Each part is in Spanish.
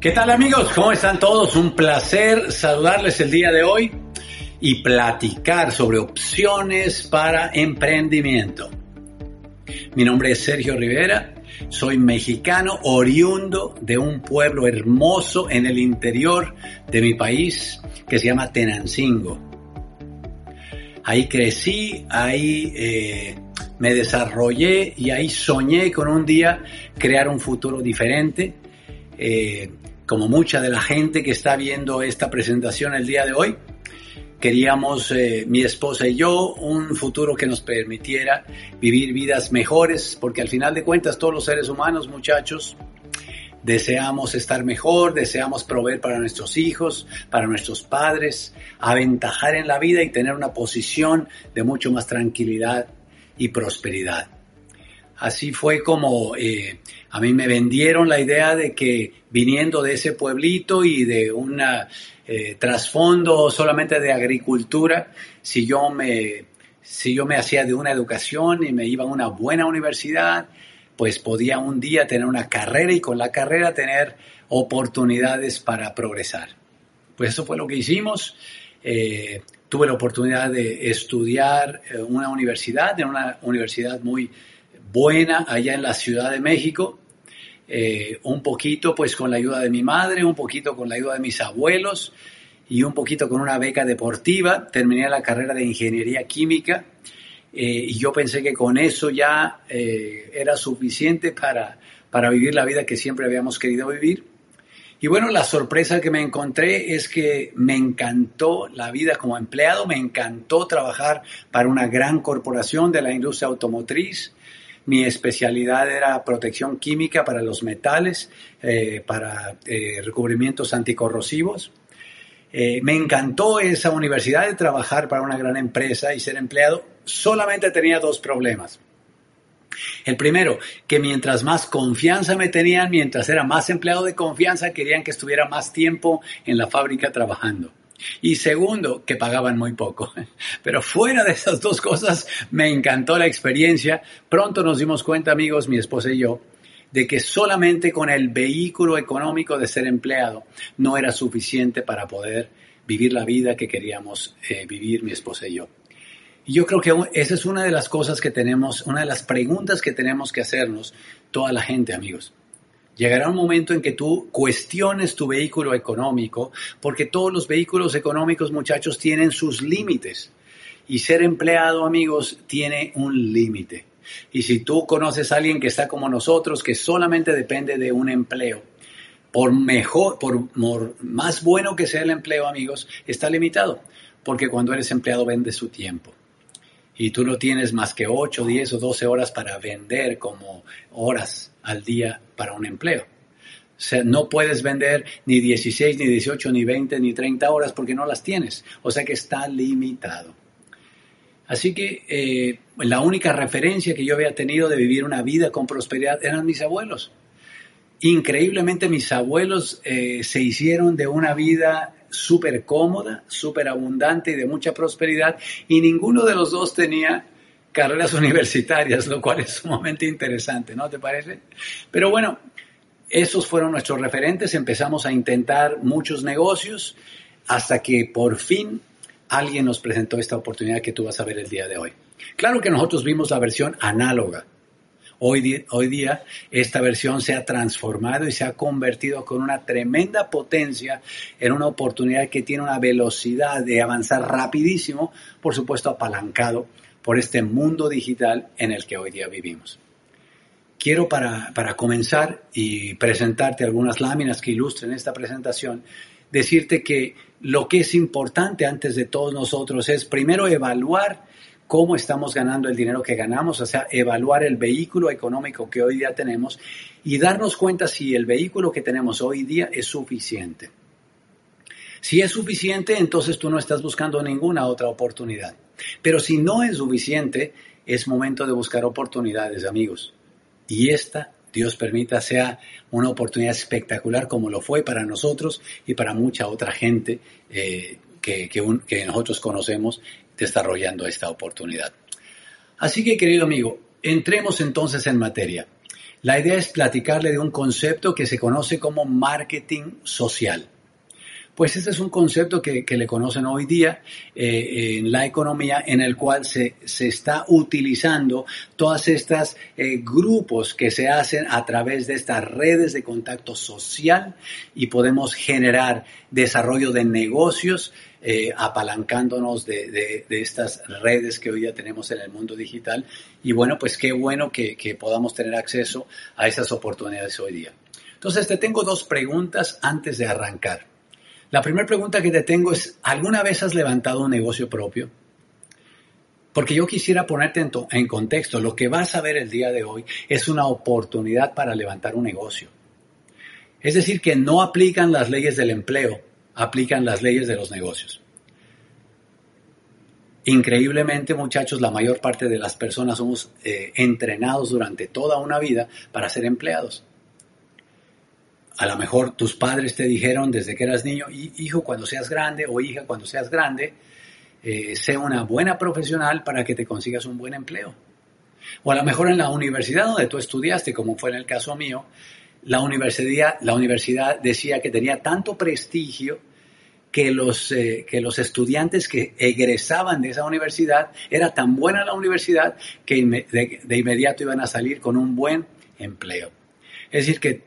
¿Qué tal amigos? ¿Cómo están todos? Un placer saludarles el día de hoy y platicar sobre opciones para emprendimiento. Mi nombre es Sergio Rivera, soy mexicano oriundo de un pueblo hermoso en el interior de mi país que se llama Tenancingo. Ahí crecí, ahí eh, me desarrollé y ahí soñé con un día crear un futuro diferente. Eh, como mucha de la gente que está viendo esta presentación el día de hoy, queríamos, eh, mi esposa y yo, un futuro que nos permitiera vivir vidas mejores, porque al final de cuentas todos los seres humanos, muchachos, deseamos estar mejor, deseamos proveer para nuestros hijos, para nuestros padres, aventajar en la vida y tener una posición de mucho más tranquilidad y prosperidad. Así fue como eh, a mí me vendieron la idea de que viniendo de ese pueblito y de un eh, trasfondo solamente de agricultura, si yo me si yo me hacía de una educación y me iba a una buena universidad, pues podía un día tener una carrera y con la carrera tener oportunidades para progresar. Pues eso fue lo que hicimos. Eh, tuve la oportunidad de estudiar en una universidad, en una universidad muy buena allá en la Ciudad de México, eh, un poquito pues con la ayuda de mi madre, un poquito con la ayuda de mis abuelos y un poquito con una beca deportiva. Terminé la carrera de ingeniería química eh, y yo pensé que con eso ya eh, era suficiente para, para vivir la vida que siempre habíamos querido vivir. Y bueno, la sorpresa que me encontré es que me encantó la vida como empleado, me encantó trabajar para una gran corporación de la industria automotriz, mi especialidad era protección química para los metales, eh, para eh, recubrimientos anticorrosivos. Eh, me encantó esa universidad de trabajar para una gran empresa y ser empleado. Solamente tenía dos problemas. El primero, que mientras más confianza me tenían, mientras era más empleado de confianza, querían que estuviera más tiempo en la fábrica trabajando. Y segundo, que pagaban muy poco. Pero fuera de esas dos cosas, me encantó la experiencia. Pronto nos dimos cuenta, amigos, mi esposa y yo, de que solamente con el vehículo económico de ser empleado no era suficiente para poder vivir la vida que queríamos eh, vivir mi esposa y yo. Y yo creo que esa es una de las cosas que tenemos, una de las preguntas que tenemos que hacernos toda la gente, amigos. Llegará un momento en que tú cuestiones tu vehículo económico, porque todos los vehículos económicos, muchachos, tienen sus límites. Y ser empleado, amigos, tiene un límite. Y si tú conoces a alguien que está como nosotros, que solamente depende de un empleo, por mejor, por más bueno que sea el empleo, amigos, está limitado. Porque cuando eres empleado vende su tiempo y tú no tienes más que 8, 10 o 12 horas para vender como horas al día para un empleo. O sea, no puedes vender ni 16, ni 18, ni 20, ni 30 horas porque no las tienes. O sea que está limitado. Así que eh, la única referencia que yo había tenido de vivir una vida con prosperidad eran mis abuelos. Increíblemente mis abuelos eh, se hicieron de una vida súper cómoda, súper abundante y de mucha prosperidad, y ninguno de los dos tenía carreras universitarias, lo cual es sumamente interesante, ¿no te parece? Pero bueno, esos fueron nuestros referentes, empezamos a intentar muchos negocios hasta que por fin alguien nos presentó esta oportunidad que tú vas a ver el día de hoy. Claro que nosotros vimos la versión análoga, Hoy día, esta versión se ha transformado y se ha convertido con una tremenda potencia en una oportunidad que tiene una velocidad de avanzar rapidísimo, por supuesto apalancado por este mundo digital en el que hoy día vivimos. Quiero para, para comenzar y presentarte algunas láminas que ilustren esta presentación, decirte que lo que es importante antes de todos nosotros es primero evaluar cómo estamos ganando el dinero que ganamos, o sea, evaluar el vehículo económico que hoy día tenemos y darnos cuenta si el vehículo que tenemos hoy día es suficiente. Si es suficiente, entonces tú no estás buscando ninguna otra oportunidad. Pero si no es suficiente, es momento de buscar oportunidades, amigos. Y esta, Dios permita, sea una oportunidad espectacular como lo fue para nosotros y para mucha otra gente eh, que, que nosotros conocemos desarrollando esta oportunidad. Así que, querido amigo, entremos entonces en materia. La idea es platicarle de un concepto que se conoce como marketing social. Pues este es un concepto que, le conocen hoy día eh, en la economía en el cual se, está utilizando todas estas eh, grupos que se hacen a través de estas redes de contacto social y podemos generar desarrollo de negocios eh, apalancándonos de, estas redes que hoy día tenemos en el mundo digital. Y bueno, pues qué bueno que, que podamos tener acceso a esas oportunidades hoy día. Entonces te tengo dos preguntas antes de arrancar. La primera pregunta que te tengo es, ¿alguna vez has levantado un negocio propio? Porque yo quisiera ponerte en, contexto, lo que vas a ver el día de hoy es una oportunidad para levantar un negocio. Es decir, que no aplican las leyes del empleo, aplican las leyes de los negocios. Increíblemente, muchachos, la mayor parte de las personas somos eh, entrenados durante toda una vida para ser empleados. A lo mejor tus padres te dijeron desde que eras niño, hijo, cuando seas grande o hija, cuando seas grande, eh, sea una buena profesional para que te consigas un buen empleo. O a lo mejor en la universidad donde tú estudiaste, como fue en el caso mío, la universidad, la universidad decía que tenía tanto prestigio que los, eh, que los estudiantes que egresaban de esa universidad, era tan buena la universidad que de inmediato iban a salir con un buen empleo. Es decir, que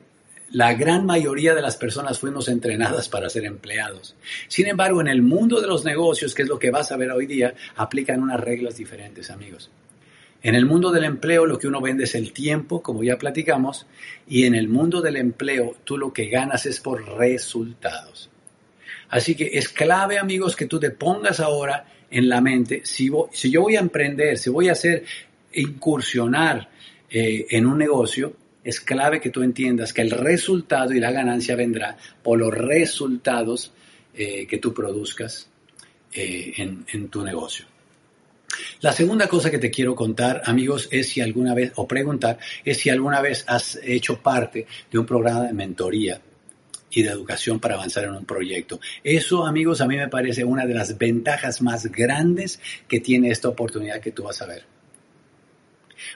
la gran mayoría de las personas fuimos entrenadas para ser empleados. Sin embargo, en el mundo de los negocios, que es lo que vas a ver hoy día, aplican unas reglas diferentes, amigos. En el mundo del empleo lo que uno vende es el tiempo, como ya platicamos, y en el mundo del empleo tú lo que ganas es por resultados. Así que es clave, amigos, que tú te pongas ahora en la mente, si, si yo voy a emprender, si voy a hacer incursionar eh, en un negocio, es clave que tú entiendas que el resultado y la ganancia vendrá por los resultados eh, que tú produzcas eh, en tu negocio. La segunda cosa que te quiero contar, amigos, es si alguna vez, o preguntar, es si alguna vez has hecho parte de un programa de mentoría y de educación para avanzar en un proyecto. Eso, amigos, a mí me parece una de las ventajas más grandes que tiene esta oportunidad que tú vas a ver.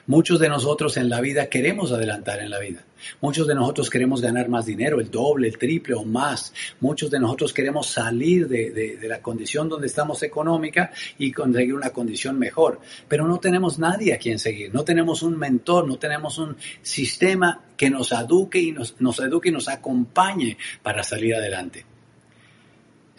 Muchos de nosotros en la vida queremos adelantar en la vida. Muchos de nosotros queremos ganar más dinero, el doble, el triple o más. Muchos de nosotros queremos salir de, la condición donde estamos económica y conseguir una condición mejor. Pero no tenemos nadie a quien seguir, no tenemos un mentor, no tenemos un sistema que nos eduque y nos, nos eduque y nos acompañe para salir adelante.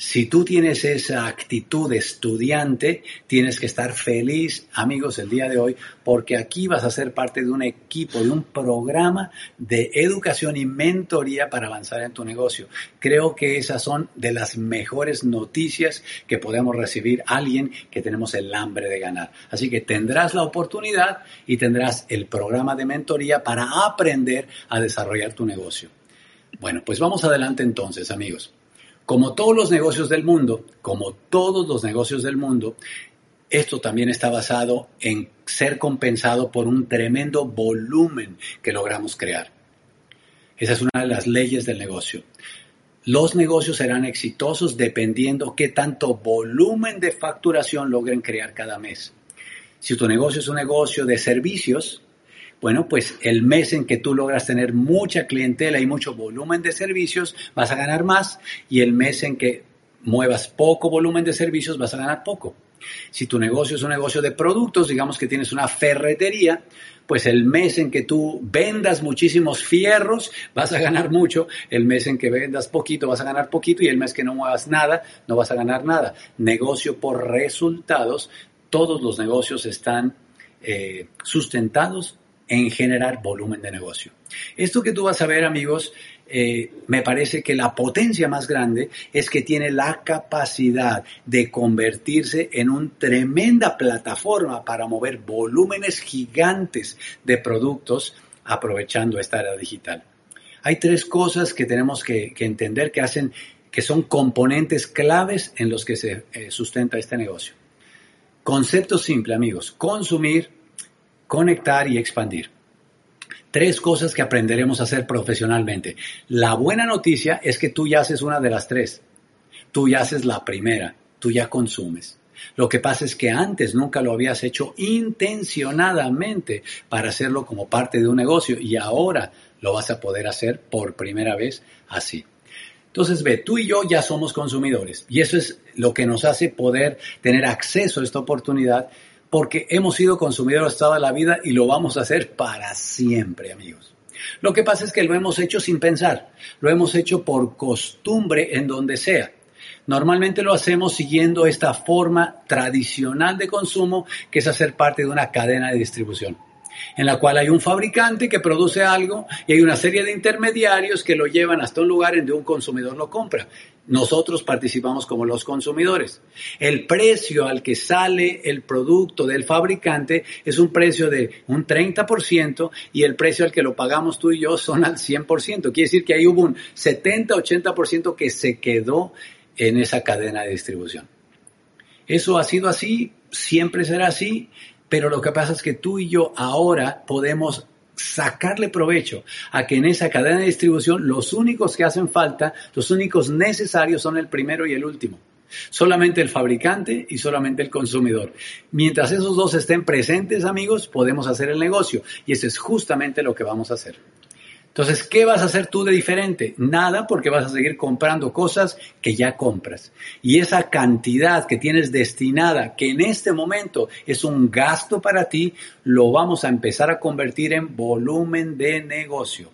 Si tú tienes esa actitud de estudiante, tienes que estar feliz, amigos, el día de hoy, porque aquí vas a ser parte de un equipo, de un programa de educación y mentoría para avanzar en tu negocio. Creo que esas son de las mejores noticias que podemos recibir alguien que tenemos el hambre de ganar. Así que tendrás la oportunidad y tendrás el programa de mentoría para aprender a desarrollar tu negocio. Bueno, pues vamos adelante entonces, amigos. Como todos los negocios del mundo, como todos los negocios del mundo, esto también está basado en ser compensado por un tremendo volumen que logramos crear. Esa es una de las leyes del negocio. Los negocios serán exitosos dependiendo qué tanto volumen de facturación logren crear cada mes. Si tu negocio es un negocio de servicios, bueno, pues el mes en que tú logras tener mucha clientela y mucho volumen de servicios, vas a ganar más y el mes en que muevas poco volumen de servicios, vas a ganar poco. Si tu negocio es un negocio de productos, digamos que tienes una ferretería, pues el mes en que tú vendas muchísimos fierros, vas a ganar mucho, el mes en que vendas poquito, vas a ganar poquito y el mes que no muevas nada, no vas a ganar nada. Negocio por resultados, todos los negocios están eh, sustentados en generar volumen de negocio. Esto que tú vas a ver, amigos, eh, me parece que la potencia más grande es que tiene la capacidad de convertirse en una tremenda plataforma para mover volúmenes gigantes de productos aprovechando esta era digital. Hay tres cosas que tenemos que, entender que hacen que son componentes claves en los que se eh, sustenta este negocio. Concepto simple, amigos. Consumir, conectar y expandir. Tres cosas que aprenderemos a hacer profesionalmente. La buena noticia es que tú ya haces una de las tres. Tú ya haces la primera, tú ya consumes. Lo que pasa es que antes nunca lo habías hecho intencionadamente para hacerlo como parte de un negocio y ahora lo vas a poder hacer por primera vez así. Entonces, ve, tú y yo ya somos consumidores y eso es lo que nos hace poder tener acceso a esta oportunidad porque hemos sido consumidores toda la vida y lo vamos a hacer para siempre, amigos. Lo que pasa es que lo hemos hecho sin pensar, lo hemos hecho por costumbre en donde sea. Normalmente lo hacemos siguiendo esta forma tradicional de consumo que es hacer parte de una cadena de distribución en la cual hay un fabricante que produce algo y hay una serie de intermediarios que lo llevan hasta un lugar en donde un consumidor lo compra. Nosotros participamos como los consumidores. El precio al que sale el producto del fabricante es un precio de un 30% y el precio al que lo pagamos tú y yo son al 100%. Quiere decir que ahí hubo un 70-80% que se quedó en esa cadena de distribución. Eso ha sido así, siempre será así pero lo que pasa es que tú y yo ahora podemos sacarle provecho a que en esa cadena de distribución los únicos que hacen falta, los únicos necesarios son el primero y el último. Solamente el fabricante y solamente el consumidor. Mientras esos dos estén presentes, amigos, podemos hacer el negocio. Y eso es justamente lo que vamos a hacer. Entonces, ¿qué vas a hacer tú de diferente? Nada porque vas a seguir comprando cosas que ya compras. Y esa cantidad que tienes destinada, que en este momento es un gasto para ti, lo vamos a empezar a convertir en volumen de negocio.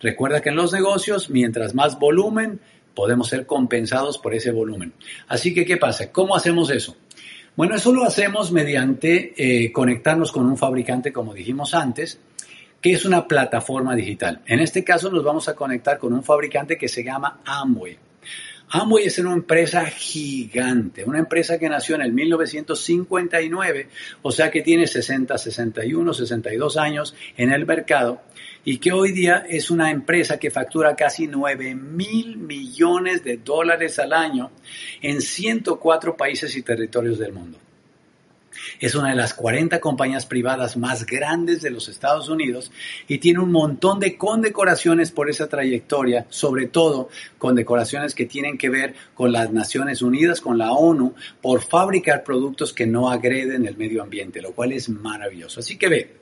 Recuerda que en los negocios, mientras más volumen, podemos ser compensados por ese volumen. Así que, ¿qué pasa? ¿Cómo hacemos eso? Bueno, eso lo hacemos mediante eh, conectarnos con un fabricante, como dijimos antes, ¿Qué es una plataforma digital? En este caso nos vamos a conectar con un fabricante que se llama Amway. Amway es una empresa gigante, una empresa que nació en el 1959, o sea que tiene 60, 61, 62 años en el mercado y que hoy día es una empresa que factura casi 9 mil millones de dólares al año en 104 países y territorios del mundo. Es una de las 40 compañías privadas más grandes de los Estados Unidos y tiene un montón de condecoraciones por esa trayectoria, sobre todo condecoraciones que tienen que ver con las Naciones Unidas, con la ONU, por fabricar productos que no agreden el medio ambiente, lo cual es maravilloso. Así que ve,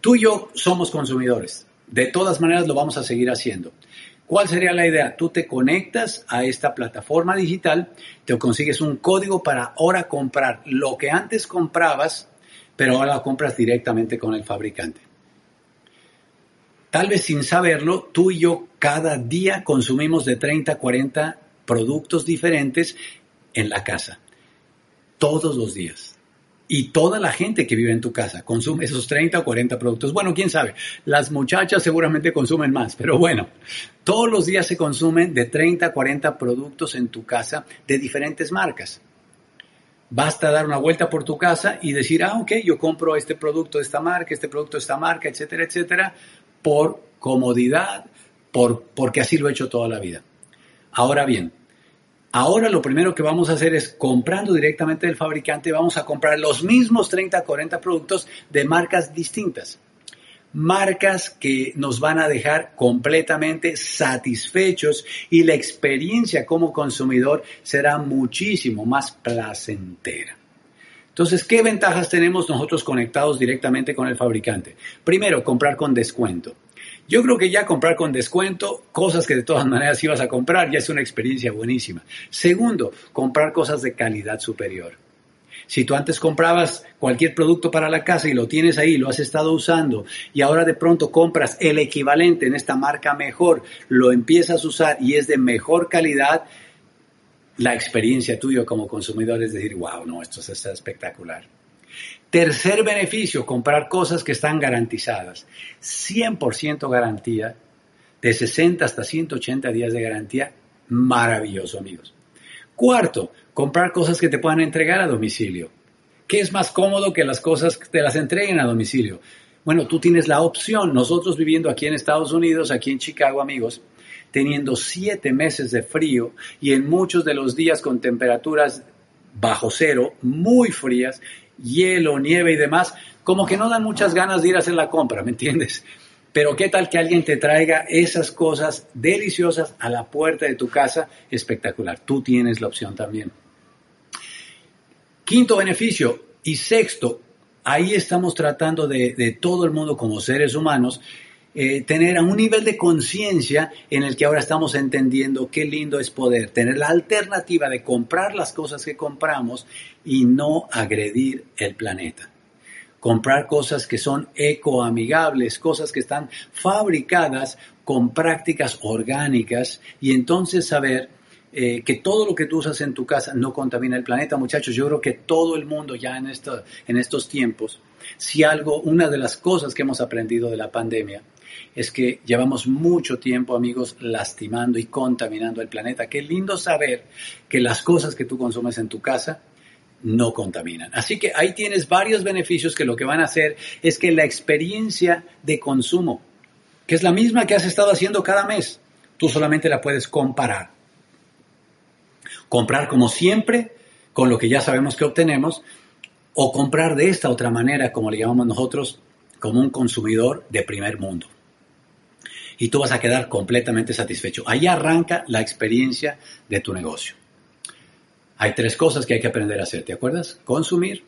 tú y yo somos consumidores. De todas maneras lo vamos a seguir haciendo. ¿Cuál sería la idea? Tú te conectas a esta plataforma digital, te consigues un código para ahora comprar lo que antes comprabas, pero ahora lo compras directamente con el fabricante. Tal vez sin saberlo, tú y yo cada día consumimos de 30 a 40 productos diferentes en la casa. Todos los días y toda la gente que vive en tu casa consume esos 30 o 40 productos. Bueno, quién sabe, las muchachas seguramente consumen más, pero bueno, todos los días se consumen de 30 a 40 productos en tu casa de diferentes marcas. Basta dar una vuelta por tu casa y decir, ah, ok, yo compro este producto de esta marca, este producto de esta marca, etcétera, etcétera, por comodidad, por, porque así lo he hecho toda la vida. Ahora bien, Ahora lo primero que vamos a hacer es comprando directamente del fabricante, vamos a comprar los mismos 30, 40 productos de marcas distintas. Marcas que nos van a dejar completamente satisfechos y la experiencia como consumidor será muchísimo más placentera. Entonces, ¿qué ventajas tenemos nosotros conectados directamente con el fabricante? Primero, comprar con descuento. Yo creo que ya comprar con descuento, cosas que de todas maneras ibas a comprar, ya es una experiencia buenísima. Segundo, comprar cosas de calidad superior. Si tú antes comprabas cualquier producto para la casa y lo tienes ahí, lo has estado usando y ahora de pronto compras el equivalente en esta marca mejor, lo empiezas a usar y es de mejor calidad, la experiencia tuya como consumidor es decir, wow, no, esto está espectacular. Tercer beneficio, comprar cosas que están garantizadas. 100% garantía, de 60 hasta 180 días de garantía. Maravilloso, amigos. Cuarto, comprar cosas que te puedan entregar a domicilio. ¿Qué es más cómodo que las cosas te las entreguen a domicilio? Bueno, tú tienes la opción. Nosotros viviendo aquí en Estados Unidos, aquí en Chicago, amigos, teniendo siete meses de frío y en muchos de los días con temperaturas bajo cero, muy frías, hielo, nieve y demás, como que no dan muchas ganas de ir a hacer la compra, ¿me entiendes? Pero qué tal que alguien te traiga esas cosas deliciosas a la puerta de tu casa, espectacular. Tú tienes la opción también. Quinto beneficio y sexto, ahí estamos tratando de, de todo el mundo como seres humanos eh, tener a un nivel de conciencia en el que ahora estamos entendiendo qué lindo es poder tener la alternativa de comprar las cosas que compramos y no agredir el planeta. Comprar cosas que son ecoamigables, cosas que están fabricadas con prácticas orgánicas y entonces saber eh, que todo lo que tú usas en tu casa no contamina el planeta, muchachos. Yo creo que todo el mundo ya en, en estos tiempos, si algo, una de las cosas que hemos aprendido de la pandemia es que llevamos mucho tiempo, amigos, lastimando y contaminando el planeta. Qué lindo saber que las cosas que tú consumes en tu casa no contaminan. Así que ahí tienes varios beneficios que lo que van a hacer es que la experiencia de consumo, que es la misma que has estado haciendo cada mes, tú solamente la puedes comparar. Comprar como siempre, con lo que ya sabemos que obtenemos, o comprar de esta otra manera, como le llamamos nosotros, como un consumidor de primer mundo y tú vas a quedar completamente satisfecho. Ahí arranca la experiencia de tu negocio. Hay tres cosas que hay que aprender a hacer, ¿te acuerdas? Consumir,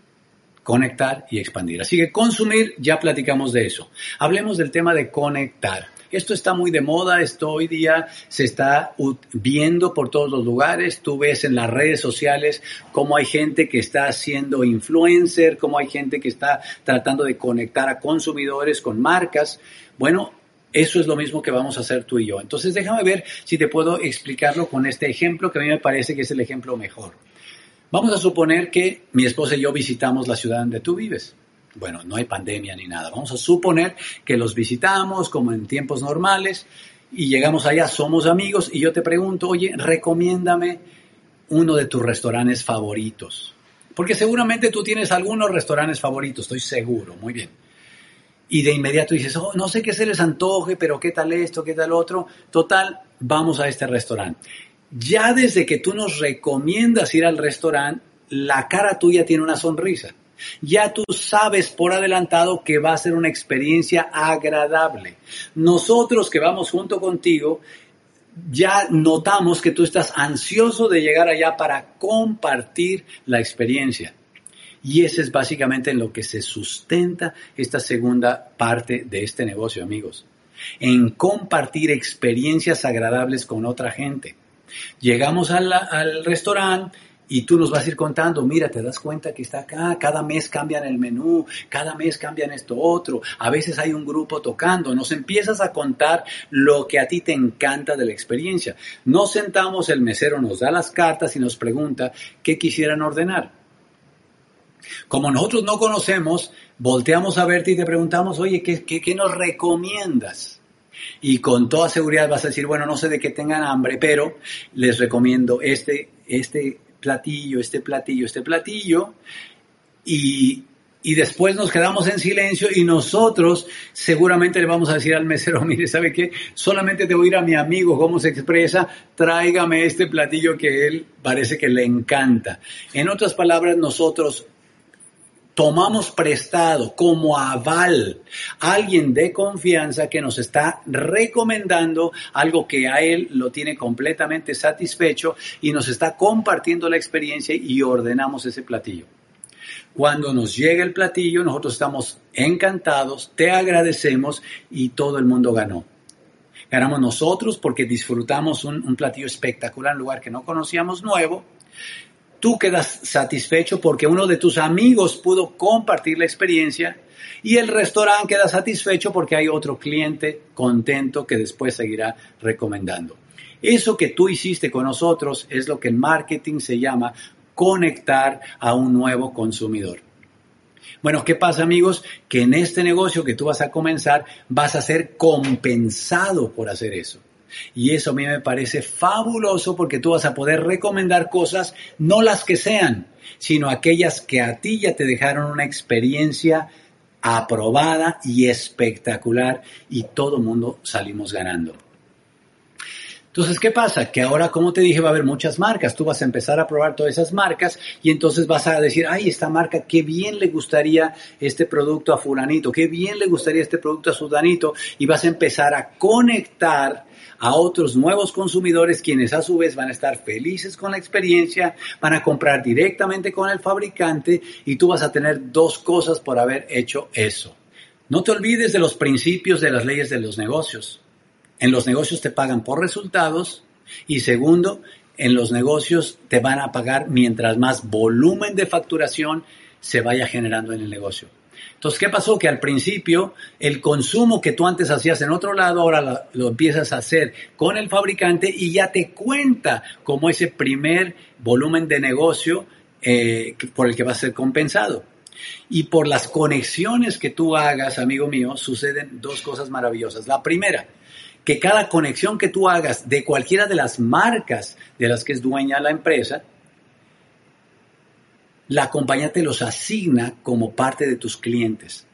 conectar y expandir. Así que consumir, ya platicamos de eso. Hablemos del tema de conectar. Esto está muy de moda, esto hoy día se está viendo por todos los lugares. Tú ves en las redes sociales cómo hay gente que está haciendo influencer, cómo hay gente que está tratando de conectar a consumidores con marcas. Bueno, eso es lo mismo que vamos a hacer tú y yo. Entonces déjame ver si te puedo explicarlo con este ejemplo que a mí me parece que es el ejemplo mejor. Vamos a suponer que mi esposa y yo visitamos la ciudad donde tú vives. Bueno, no hay pandemia ni nada. Vamos a suponer que los visitamos como en tiempos normales y llegamos allá, somos amigos y yo te pregunto, oye, recomiéndame uno de tus restaurantes favoritos. Porque seguramente tú tienes algunos restaurantes favoritos, estoy seguro, muy bien y de inmediato dices, oh, no sé qué se les antoje, pero qué tal esto, qué tal otro. Total, vamos a este restaurante. Ya desde que tú nos recomiendas ir al restaurante, la cara tuya tiene una sonrisa. Ya tú sabes por adelantado que va a ser una experiencia agradable. Nosotros que vamos junto contigo, ya notamos que tú estás ansioso de llegar allá para compartir la experiencia. Y ese es básicamente en lo que se sustenta esta segunda parte de este negocio, amigos. En compartir experiencias agradables con otra gente. Llegamos al, restaurante y tú nos vas a ir contando, mira, te das cuenta que está acá, cada mes cambian el menú, cada mes cambian esto otro, a veces hay un grupo tocando, nos empiezas a contar lo que a ti te encanta de la experiencia. Nos sentamos, el mesero nos da las cartas y nos pregunta qué quisieran ordenar. Como nosotros no conocemos, volteamos a verte y te preguntamos, oye, ¿qué, qué, nos recomiendas? Y con toda seguridad vas a decir, bueno, no sé de qué tengan hambre, pero les recomiendo este, este platillo, este platillo, este platillo. Y, y después nos quedamos en silencio y nosotros seguramente le vamos a decir al mesero, mire, ¿sabe qué? Solamente te voy a ir a mi amigo cómo se expresa, tráigame este platillo que él parece que le encanta. En otras palabras, nosotros tomamos prestado como aval a alguien de confianza que nos está recomendando algo que a él lo tiene completamente satisfecho y nos está compartiendo la experiencia y ordenamos ese platillo. Cuando nos llega el platillo, nosotros estamos encantados, te agradecemos y todo el mundo ganó. Ganamos nosotros porque disfrutamos un, un platillo espectacular en un lugar que no conocíamos nuevo tú quedas satisfecho porque uno de tus amigos pudo compartir la experiencia y el restaurante queda satisfecho porque hay otro cliente contento que después seguirá recomendando. Eso que tú hiciste con nosotros es lo que en marketing se llama conectar a un nuevo consumidor. Bueno, ¿qué pasa amigos? Que en este negocio que tú vas a comenzar vas a ser compensado por hacer eso. Y eso a mí me parece fabuloso porque tú vas a poder recomendar cosas, no las que sean, sino aquellas que a ti ya te dejaron una experiencia aprobada y espectacular y todo mundo salimos ganando. Entonces, ¿qué pasa? Que ahora, como te dije, va a haber muchas marcas. Tú vas a empezar a probar todas esas marcas y entonces vas a decir, ay, esta marca, qué bien le gustaría este producto a fulanito, qué bien le gustaría este producto a sudanito y vas a empezar a conectar a otros nuevos consumidores quienes a su vez van a estar felices con la experiencia, van a comprar directamente con el fabricante y tú vas a tener dos cosas por haber hecho eso. No te olvides de los principios de las leyes de los negocios. En los negocios te pagan por resultados y segundo, en los negocios te van a pagar mientras más volumen de facturación se vaya generando en el negocio. Entonces, ¿qué pasó? Que al principio el consumo que tú antes hacías en otro lado, ahora lo, empiezas a hacer con el fabricante y ya te cuenta como ese primer volumen de negocio eh, por el que va a ser compensado. Y por las conexiones que tú hagas, amigo mío, suceden dos cosas maravillosas. La primera, que cada conexión que tú hagas de cualquiera de las marcas de las que es dueña la empresa, la compañía te los asigna como parte de tus clientes.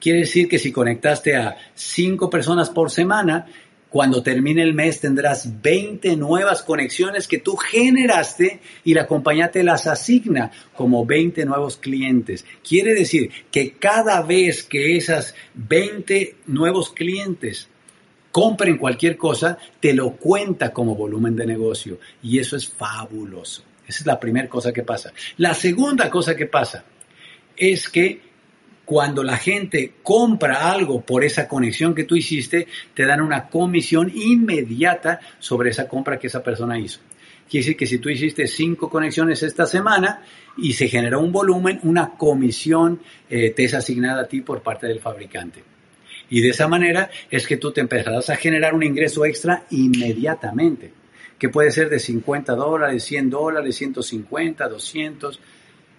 Quiere decir que si conectaste a cinco personas por semana, cuando termine el mes tendrás 20 nuevas conexiones que tú generaste y la compañía te las asigna como 20 nuevos clientes. Quiere decir que cada vez que esas 20 nuevos clientes compren cualquier cosa, te lo cuenta como volumen de negocio. Y eso es fabuloso. Esa es la primera cosa que pasa. La segunda cosa que pasa es que cuando la gente compra algo por esa conexión que tú hiciste, te dan una comisión inmediata sobre esa compra que esa persona hizo. Quiere decir que si tú hiciste cinco conexiones esta semana y se generó un volumen, una comisión eh, te es asignada a ti por parte del fabricante. Y de esa manera es que tú te empezarás a generar un ingreso extra inmediatamente, que puede ser de 50 dólares, 100 dólares, 150, 200,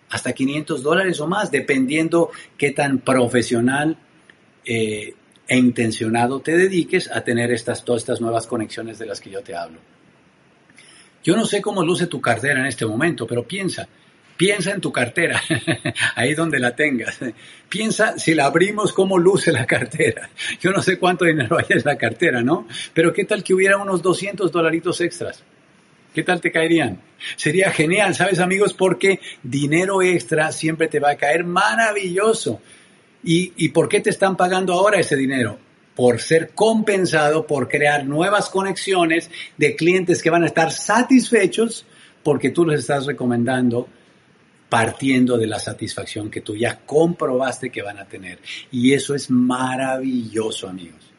hasta 500 dólares o más, dependiendo qué tan profesional eh, e intencionado te dediques a tener estas, todas estas nuevas conexiones de las que yo te hablo. Yo no sé cómo luce tu cartera en este momento, pero piensa, Piensa en tu cartera, ahí donde la tengas. Piensa si la abrimos, cómo luce la cartera. Yo no sé cuánto dinero hay en la cartera, ¿no? Pero ¿qué tal que hubiera unos 200 dolaritos extras? ¿Qué tal te caerían? Sería genial, ¿sabes amigos? Porque dinero extra siempre te va a caer maravilloso. ¿Y, ¿Y por qué te están pagando ahora ese dinero? por ser compensado, por crear nuevas conexiones de clientes que van a estar satisfechos porque tú les estás recomendando partiendo de la satisfacción que tú ya comprobaste que van a tener. Y eso es maravilloso, amigos.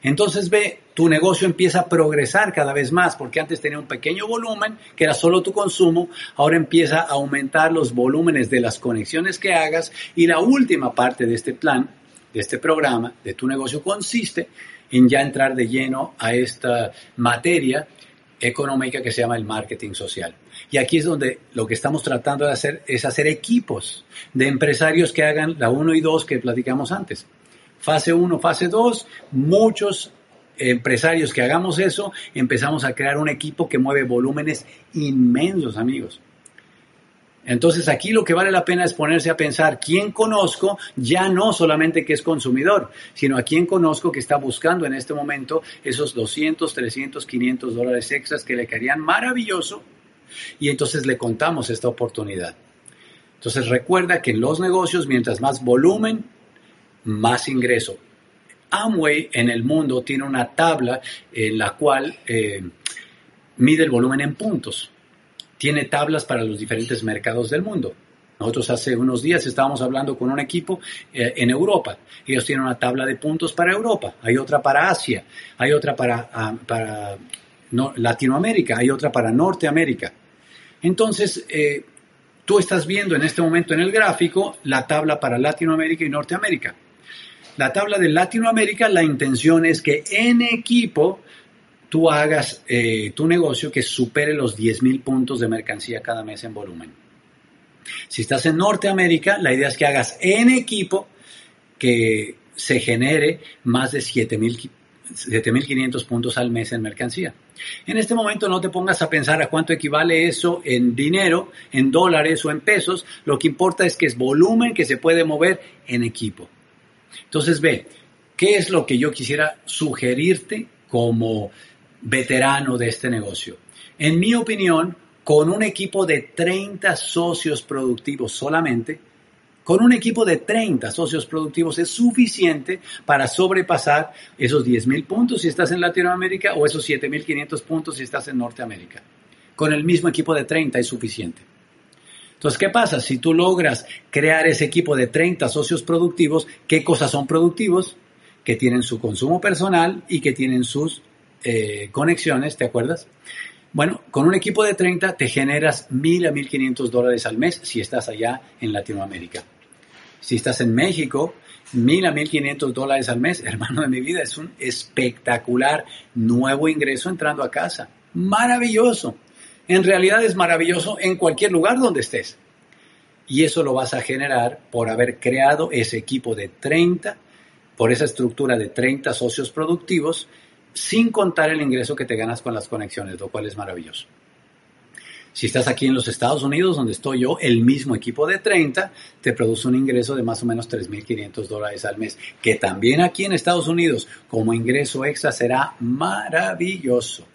Entonces ve, tu negocio empieza a progresar cada vez más, porque antes tenía un pequeño volumen, que era solo tu consumo, ahora empieza a aumentar los volúmenes de las conexiones que hagas y la última parte de este plan, de este programa, de tu negocio, consiste en ya entrar de lleno a esta materia económica que se llama el marketing social. Y aquí es donde lo que estamos tratando de hacer es hacer equipos de empresarios que hagan la 1 y 2 que platicamos antes. Fase 1, fase 2, muchos empresarios que hagamos eso, empezamos a crear un equipo que mueve volúmenes inmensos, amigos. Entonces aquí lo que vale la pena es ponerse a pensar quién conozco, ya no solamente que es consumidor, sino a quién conozco que está buscando en este momento esos 200, 300, 500 dólares extras que le caerían maravilloso y entonces le contamos esta oportunidad. Entonces recuerda que en los negocios, mientras más volumen, más ingreso. Amway en el mundo tiene una tabla en la cual eh, mide el volumen en puntos. Tiene tablas para los diferentes mercados del mundo. Nosotros hace unos días estábamos hablando con un equipo eh, en Europa. Ellos tienen una tabla de puntos para Europa, hay otra para Asia, hay otra para, ah, Latinoamérica, hay otra para Norteamérica. Entonces, eh, tú estás viendo en este momento en el gráfico la tabla para Latinoamérica y Norteamérica. La tabla de Latinoamérica, la intención es que en equipo tú hagas eh, tu negocio que supere los 10 mil puntos de mercancía cada mes en volumen. Si estás en Norteamérica, la idea es que hagas en equipo que se genere más de 7 mil 7.500 puntos al mes en mercancía. En este momento no te pongas a pensar a cuánto equivale eso en dinero, en dólares o en pesos. Lo que importa es que es volumen que se puede mover en equipo. Entonces ve, ¿qué es lo que yo quisiera sugerirte como veterano de este negocio. En mi opinión, con un equipo de 30 socios productivos solamente, con un equipo de 30 socios productivos es suficiente para sobrepasar esos 10.000 puntos si estás en Latinoamérica o esos 7.500 puntos si estás en Norteamérica. Con el mismo equipo de 30 es suficiente. Entonces, ¿qué pasa? Si tú logras crear ese equipo de 30 socios productivos, ¿qué cosas son productivos? Que tienen su consumo personal y que tienen sus eh, conexiones, ¿te acuerdas? Bueno, con un equipo de 30 te generas 1.000 a 1.500 dólares al mes si estás allá en Latinoamérica. Si estás en México, 1.000 a 1.500 dólares al mes, hermano de mi vida, es un espectacular nuevo ingreso entrando a casa. Maravilloso. En realidad es maravilloso en cualquier lugar donde estés. Y eso lo vas a generar por haber creado ese equipo de 30, por esa estructura de 30 socios productivos sin contar el ingreso que te ganas con las conexiones, lo cual es maravilloso. Si estás aquí en los Estados Unidos, donde estoy yo, el mismo equipo de 30 te produce un ingreso de más o menos 3.500 dólares al mes, que también aquí en Estados Unidos como ingreso extra será maravilloso.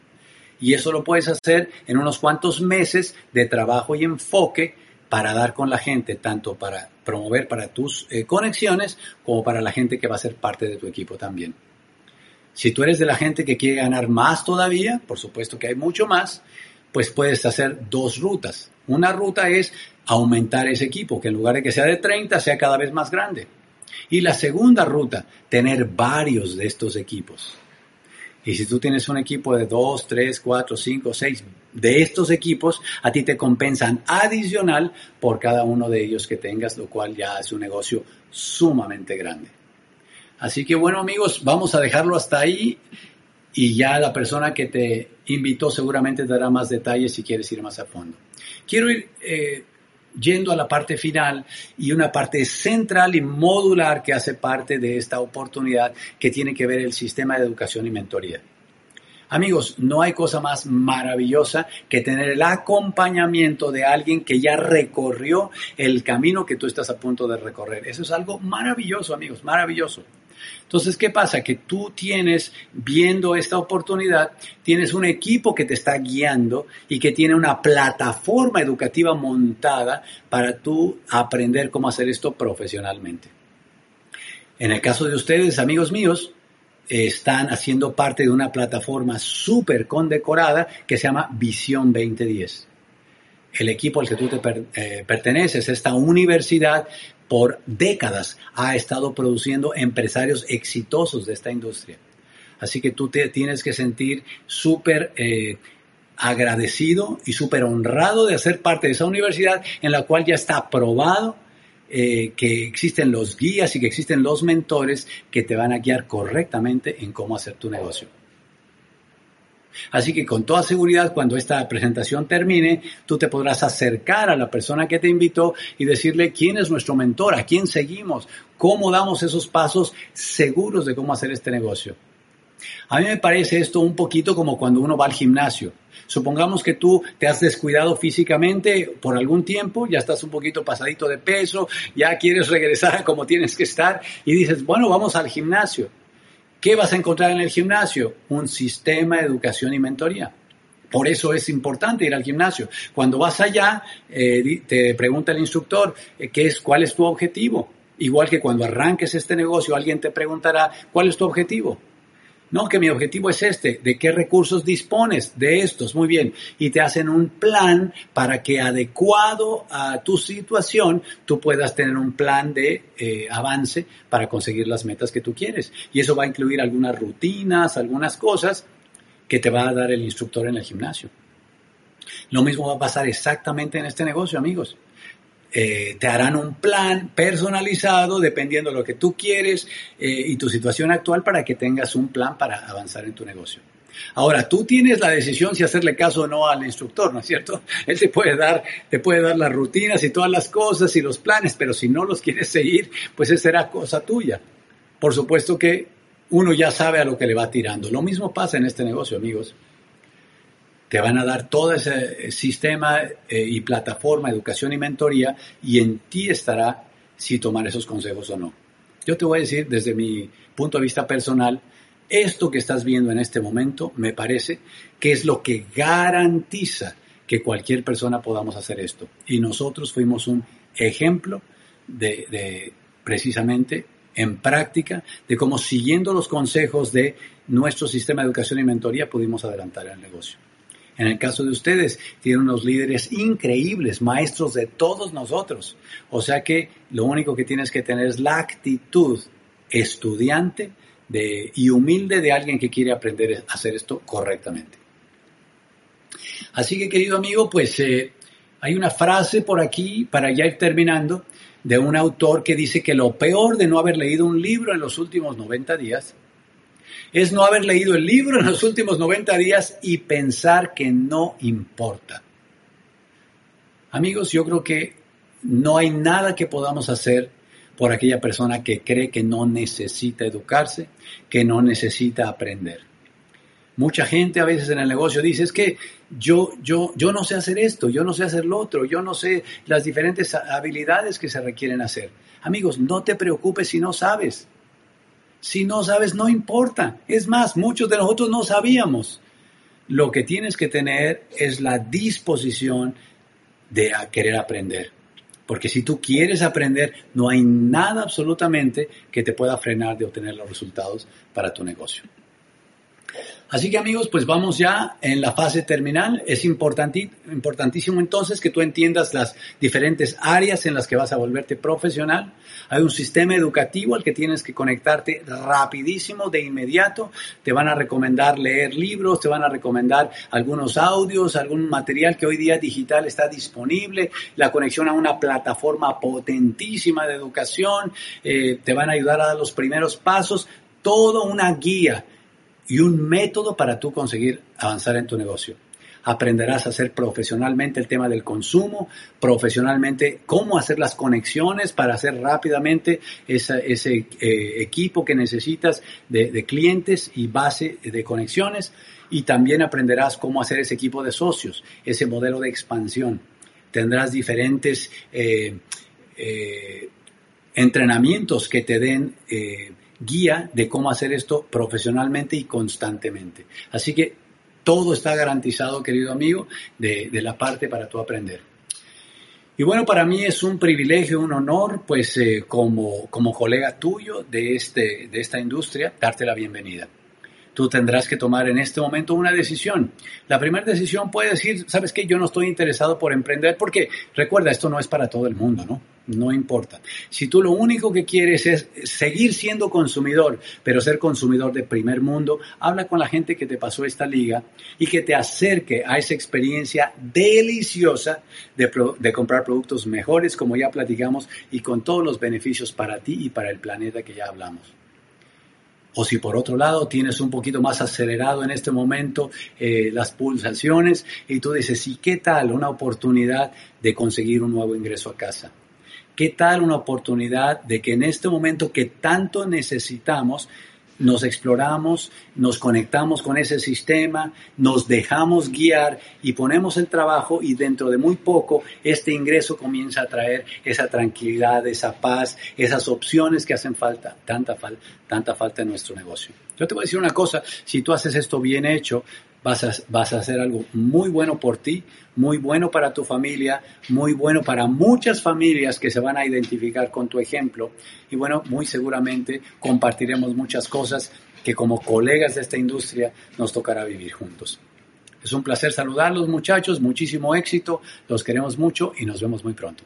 Y eso lo puedes hacer en unos cuantos meses de trabajo y enfoque para dar con la gente, tanto para promover para tus eh, conexiones como para la gente que va a ser parte de tu equipo también. Si tú eres de la gente que quiere ganar más todavía, por supuesto que hay mucho más, pues puedes hacer dos rutas. Una ruta es aumentar ese equipo, que en lugar de que sea de 30, sea cada vez más grande. Y la segunda ruta, tener varios de estos equipos. Y si tú tienes un equipo de 2, 3, 4, 5, 6 de estos equipos, a ti te compensan adicional por cada uno de ellos que tengas, lo cual ya es un negocio sumamente grande. Así que bueno amigos, vamos a dejarlo hasta ahí y ya la persona que te invitó seguramente te dará más detalles si quieres ir más a fondo. Quiero ir eh, yendo a la parte final y una parte central y modular que hace parte de esta oportunidad que tiene que ver el sistema de educación y mentoría. Amigos, no hay cosa más maravillosa que tener el acompañamiento de alguien que ya recorrió el camino que tú estás a punto de recorrer. Eso es algo maravilloso, amigos, maravilloso. Entonces, ¿qué pasa? Que tú tienes, viendo esta oportunidad, tienes un equipo que te está guiando y que tiene una plataforma educativa montada para tú aprender cómo hacer esto profesionalmente. En el caso de ustedes, amigos míos, están haciendo parte de una plataforma súper condecorada que se llama Visión 2010 el equipo al que tú te eh, perteneces, esta universidad, por décadas ha estado produciendo empresarios exitosos de esta industria. Así que tú te tienes que sentir súper eh, agradecido y súper honrado de hacer parte de esa universidad en la cual ya está probado eh, que existen los guías y que existen los mentores que te van a guiar correctamente en cómo hacer tu negocio. Así que con toda seguridad, cuando esta presentación termine, tú te podrás acercar a la persona que te invitó y decirle quién es nuestro mentor, a quién seguimos, cómo damos esos pasos seguros de cómo hacer este negocio. A mí me parece esto un poquito como cuando uno va al gimnasio. Supongamos que tú te has descuidado físicamente por algún tiempo, ya estás un poquito pasadito de peso, ya quieres regresar a como tienes que estar y dices, bueno, vamos al gimnasio. ¿Qué vas a encontrar en el gimnasio? Un sistema de educación y mentoría. Por eso es importante ir al gimnasio. Cuando vas allá, eh, te pregunta el instructor eh, ¿qué es, cuál es tu objetivo. Igual que cuando arranques este negocio, alguien te preguntará cuál es tu objetivo. No, que mi objetivo es este. ¿De qué recursos dispones? De estos. Muy bien. Y te hacen un plan para que adecuado a tu situación, tú puedas tener un plan de eh, avance para conseguir las metas que tú quieres. Y eso va a incluir algunas rutinas, algunas cosas que te va a dar el instructor en el gimnasio. Lo mismo va a pasar exactamente en este negocio, amigos. Eh, te harán un plan personalizado dependiendo de lo que tú quieres eh, y tu situación actual para que tengas un plan para avanzar en tu negocio. Ahora, tú tienes la decisión si hacerle caso o no al instructor, ¿no es cierto? Él te puede dar, te puede dar las rutinas y todas las cosas y los planes, pero si no los quieres seguir, pues esa será cosa tuya. Por supuesto que uno ya sabe a lo que le va tirando. Lo mismo pasa en este negocio, amigos te van a dar todo ese sistema eh, y plataforma, educación y mentoría, y en ti estará si tomar esos consejos o no. Yo te voy a decir, desde mi punto de vista personal, Esto que estás viendo en este momento me parece que es lo que garantiza que cualquier persona podamos hacer esto. Y nosotros fuimos un ejemplo de, precisamente en práctica de cómo siguiendo los consejos de nuestro sistema de educación y mentoría pudimos adelantar el negocio. En el caso de ustedes, tienen unos líderes increíbles, maestros de todos nosotros. O sea que lo único que tienes que tener es la actitud estudiante y humilde de alguien que quiere aprender a hacer esto correctamente. Así que querido amigo, pues eh, hay una frase por aquí para ya ir terminando de un autor que dice que lo peor de no haber leído un libro en los últimos 90 días es no haber leído el libro en los últimos 90 días y pensar que no importa. Amigos, yo creo que no hay nada que podamos hacer por aquella persona que cree que no necesita educarse, que no necesita aprender. Mucha gente a veces en el negocio dice, es que yo, yo, yo no sé hacer esto, yo no sé hacer lo otro, yo no sé las diferentes habilidades que se requieren hacer. Amigos, no te preocupes si no sabes. Si no sabes, no importa. Es más, muchos de nosotros no sabíamos. Lo que tienes que tener es la disposición de querer aprender. Porque si tú quieres aprender, no hay nada absolutamente que te pueda frenar de obtener los resultados para tu negocio. Así que amigos, pues vamos ya en la fase terminal. Es importantísimo entonces que tú entiendas las diferentes áreas en las que vas a volverte profesional. Hay un sistema educativo al que tienes que conectarte rapidísimo, de inmediato. Te van a recomendar leer libros, te van a recomendar algunos audios, algún material que hoy día digital está disponible, la conexión a una plataforma potentísima de educación, eh, te van a ayudar a dar los primeros pasos, todo una guía y un método para tú conseguir avanzar en tu negocio. Aprenderás a hacer profesionalmente el tema del consumo, profesionalmente cómo hacer las conexiones para hacer rápidamente ese eh, equipo que necesitas de, de clientes y base de conexiones. Y también aprenderás cómo hacer ese equipo de socios, ese modelo de expansión. Tendrás diferentes eh, eh, entrenamientos que te den guía de cómo hacer esto profesionalmente y constantemente. Así que todo está garantizado, querido amigo, de, la parte para tú aprender. Y bueno, para mí es un privilegio, un honor, pues eh, como, como colega tuyo de, este, de esta industria, darte la bienvenida tú tendrás que tomar en este momento una decisión. La primera decisión puede decir, ¿sabes qué? Yo no estoy interesado por emprender porque, recuerda, esto no es para todo el mundo, ¿no? No importa. Si tú lo único que quieres es seguir siendo consumidor, pero ser consumidor de primer mundo, habla con la gente que te pasó esta liga y que te acerque a esa experiencia deliciosa de, de comprar productos mejores, como ya platicamos, y con todos los beneficios para ti y para el planeta que ya hablamos. O si por otro lado tienes un poquito más acelerado en este momento eh, las pulsaciones y tú dices, ¿y qué tal una oportunidad de conseguir un nuevo ingreso a casa? ¿Qué tal una oportunidad de que en este momento que tanto necesitamos nos exploramos, nos conectamos con ese sistema, nos dejamos guiar y ponemos el trabajo y dentro de muy poco este ingreso comienza a traer esa tranquilidad, esa paz, esas opciones que hacen falta, tanta, falta, tanta falta en nuestro negocio. Yo te voy a decir una cosa, si tú haces esto bien hecho, vas a, vas a hacer algo muy bueno por ti, muy bueno para tu familia, muy bueno para muchas familias que se van a identificar con tu ejemplo y bueno, muy seguramente compartiremos muchas cosas que como colegas de esta industria nos tocará vivir juntos. Es un placer saludarlos muchachos, muchísimo éxito, los queremos mucho y nos vemos muy pronto.